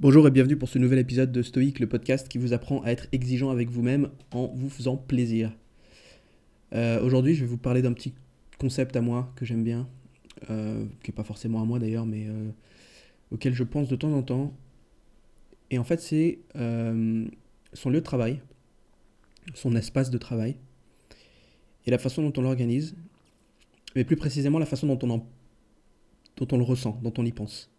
Bonjour et bienvenue pour ce nouvel épisode de Stoic, le podcast qui vous apprend à être exigeant avec vous-même en vous faisant plaisir. Euh, aujourd'hui, je vais vous parler d'un petit concept à moi que j'aime bien, euh, qui n'est pas forcément à moi d'ailleurs, mais euh, auquel je pense de temps en temps. Et en fait, c'est son lieu de travail, son espace de travail, et la façon dont on l'organise, mais plus précisément la façon dont on, dont on le ressent, dont on y pense.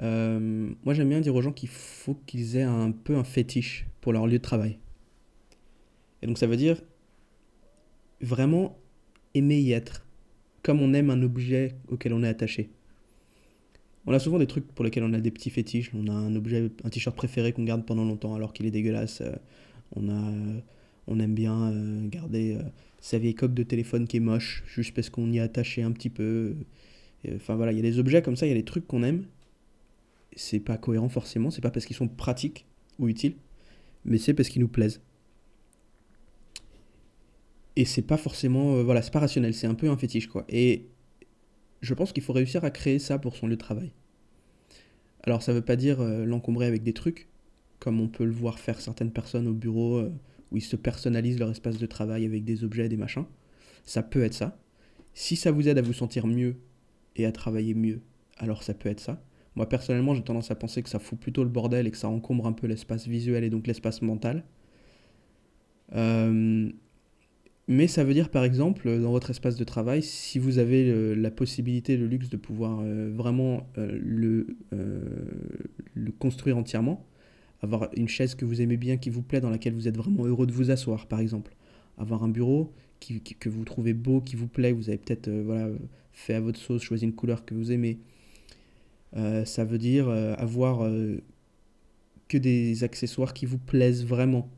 Euh, moi, j'aime bien dire aux gens qu'il faut qu'ils aient un peu un fétiche pour leur lieu de travail. Et donc, ça veut dire vraiment aimer y être, comme on aime un objet auquel on est attaché. On a souvent des trucs pour lesquels on a des petits fétiches. On a un objet, un t-shirt préféré qu'on garde pendant longtemps alors qu'il est dégueulasse. Euh, on a, euh, on aime bien garder sa vieille coque de téléphone qui est moche, juste parce qu'on y est attaché un petit peu. Enfin voilà, il y a des objets comme ça, il y a des trucs qu'on aime c'est pas cohérent forcément, c'est pas parce qu'ils sont pratiques ou utiles, mais c'est parce qu'ils nous plaisent. Et c'est pas forcément, euh, voilà, c'est pas rationnel, c'est un peu un fétiche quoi. Et je pense qu'il faut réussir à créer ça pour son lieu de travail. Alors ça veut pas dire euh, l'encombrer avec des trucs, comme on peut le voir faire certaines personnes au bureau euh, où ils se personnalisent leur espace de travail avec des objets, des machins. Ça peut être ça. Si ça vous aide à vous sentir mieux et à travailler mieux, alors ça peut être ça. Moi personnellement, j'ai tendance à penser que ça fout plutôt le bordel et que ça encombre un peu l'espace visuel et donc l'espace mental. Euh, mais ça veut dire par exemple, dans votre espace de travail, si vous avez la possibilité, le luxe de pouvoir euh, vraiment euh, le, construire entièrement, avoir une chaise que vous aimez bien, qui vous plaît, dans laquelle vous êtes vraiment heureux de vous asseoir par exemple, avoir un bureau que vous trouvez beau, qui vous plaît, vous avez peut-être voilà, fait à votre sauce, choisi une couleur que vous aimez, ça veut dire euh, avoir euh, que des accessoires qui vous plaisent vraiment,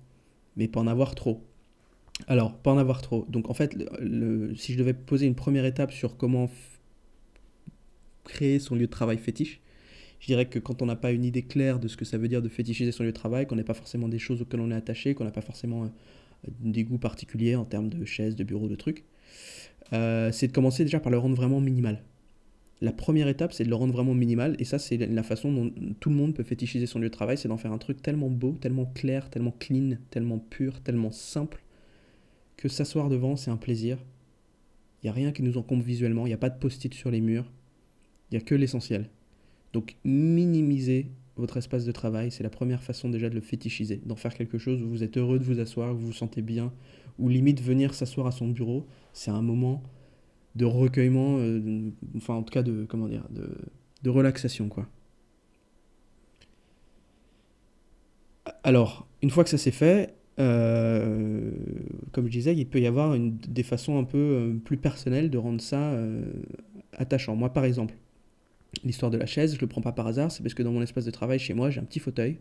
mais pas en avoir trop. Alors, pas en avoir trop. Donc en fait, si je devais poser une première étape sur comment créer son lieu de travail fétiche, je dirais que quand on n'a pas une idée claire de ce que ça veut dire de fétichiser son lieu de travail, qu'on n'est pas forcément des choses auxquelles on est attaché, qu'on n'a pas forcément des goûts particuliers en termes de chaises, de bureaux, de trucs, c'est de commencer déjà par le rendre vraiment minimal la première étape, c'est de le rendre vraiment minimal. Et ça, c'est la façon dont tout le monde peut fétichiser son lieu de travail, c'est d'en faire un truc tellement beau, tellement clair, tellement clean, tellement pur, tellement simple, que s'asseoir devant, c'est un plaisir. Il n'y a rien qui nous encombre visuellement, il n'y a pas de post-it sur les murs, il n'y a que l'essentiel. Donc minimiser votre espace de travail, c'est la première façon déjà de le fétichiser, d'en faire quelque chose où vous êtes heureux de vous asseoir, où vous vous sentez bien, ou limite venir s'asseoir à son bureau, c'est un moment de recueillement, euh, enfin en tout cas de, comment dire, de, relaxation quoi. Alors, une fois que ça s'est fait, euh, comme je disais, il peut y avoir des façons un peu euh, plus personnelles de rendre ça attachant. Moi, par exemple, l'histoire de la chaise, je le prends pas par hasard, c'est parce que dans mon espace de travail chez moi, j'ai un petit fauteuil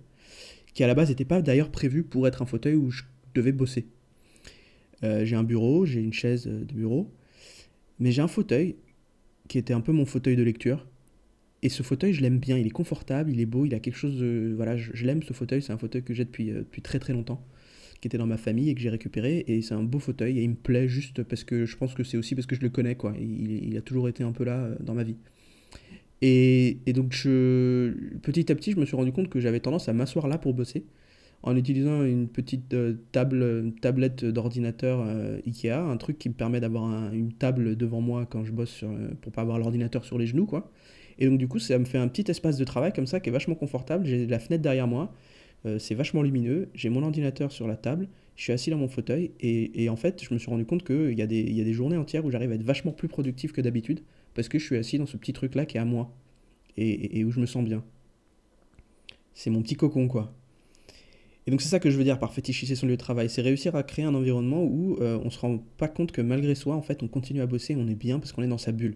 qui à la base n'était pas d'ailleurs prévu pour être un fauteuil où je devais bosser. j'ai un bureau, j'ai une chaise de bureau, mais j'ai un fauteuil qui était un peu mon fauteuil de lecture. Et ce fauteuil, je l'aime bien. Il est confortable, il est beau, il a quelque chose de. Voilà, je, l'aime ce fauteuil. C'est un fauteuil que j'ai depuis, euh, depuis très très longtemps, qui était dans ma famille et que j'ai récupéré. Et c'est un beau fauteuil et il me plaît juste parce que je pense que c'est aussi parce que je le connais, quoi. Il, il, a toujours été un peu là euh, dans ma vie. Et, et donc, je, petit à petit, je me suis rendu compte que j'avais tendance à m'asseoir là pour bosser en utilisant une petite euh, table, tablette d'ordinateur euh, Ikea, un truc qui me permet d'avoir une table devant moi quand je bosse sur, euh, pour pas avoir l'ordinateur sur les genoux, quoi. Et donc du coup, ça me fait un petit espace de travail comme ça qui est vachement confortable. J'ai la fenêtre derrière moi, c'est vachement lumineux. J'ai mon ordinateur sur la table, je suis assis dans mon fauteuil et, en fait, je me suis rendu compte qu'il y, a des, y a des journées entières où j'arrive à être vachement plus productif que d'habitude parce que je suis assis dans ce petit truc là qui est à moi et, et où je me sens bien. C'est mon petit cocon, quoi. Et donc c'est ça que je veux dire par fétichiser son lieu de travail, c'est réussir à créer un environnement où euh, on ne se rend pas compte que malgré soi, en fait, on continue à bosser, on est bien parce qu'on est dans sa bulle.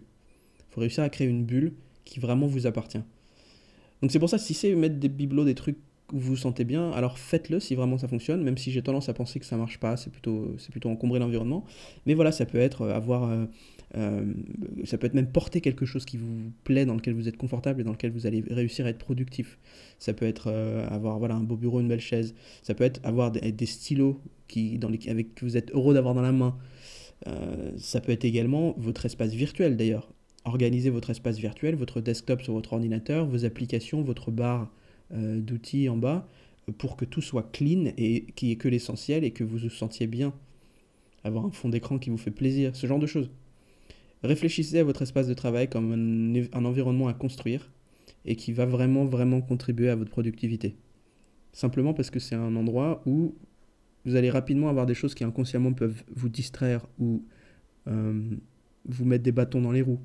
Il faut réussir à créer une bulle qui vraiment vous appartient. Donc c'est pour ça, si c'est mettre des bibelots, des trucs vous vous sentez bien, alors faites-le si vraiment ça fonctionne, même si j'ai tendance à penser que ça marche pas, c'est plutôt, plutôt encombrer l'environnement. Mais voilà, ça peut être euh, avoir... Euh, euh, ça peut être même porter quelque chose qui vous plaît, dans lequel vous êtes confortable et dans lequel vous allez réussir à être productif. Ça peut être avoir voilà, un beau bureau, une belle chaise. Ça peut être avoir des, stylos qui, dans les, avec, que vous êtes heureux d'avoir dans la main. Ça peut être également votre espace virtuel d'ailleurs. Organisez votre espace virtuel, votre desktop sur votre ordinateur, vos applications, votre bar, euh, d'outils en bas pour que tout soit clean et n'y ait que l'essentiel et que vous vous sentiez bien. Avoir un fond d'écran qui vous fait plaisir, ce genre de choses. Réfléchissez à votre espace de travail comme un, environnement à construire et qui va vraiment, vraiment contribuer à votre productivité. Simplement parce que c'est un endroit où vous allez rapidement avoir des choses qui inconsciemment peuvent vous distraire ou euh, vous mettre des bâtons dans les roues.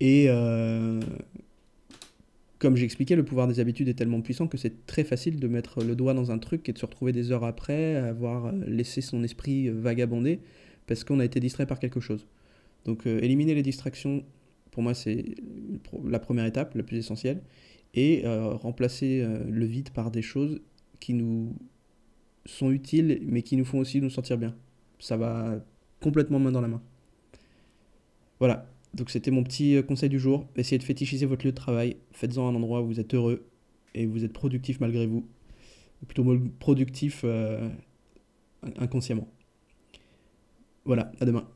Et euh, comme j'expliquais, le pouvoir des habitudes est tellement puissant que c'est très facile de mettre le doigt dans un truc et de se retrouver des heures après, avoir laissé son esprit vagabonder parce qu'on a été distrait par quelque chose. Donc euh, éliminer les distractions, pour moi, c'est la première étape, la plus essentielle, et euh, remplacer euh, le vide par des choses qui nous sont utiles, mais qui nous font aussi nous sentir bien. Ça va complètement main dans la main. Voilà, donc c'était mon petit euh, conseil du jour. Essayez de fétichiser votre lieu de travail. Faites-en un endroit où vous êtes heureux et vous êtes productif malgré vous. Ou plutôt productif euh, inconsciemment. Voilà, à demain.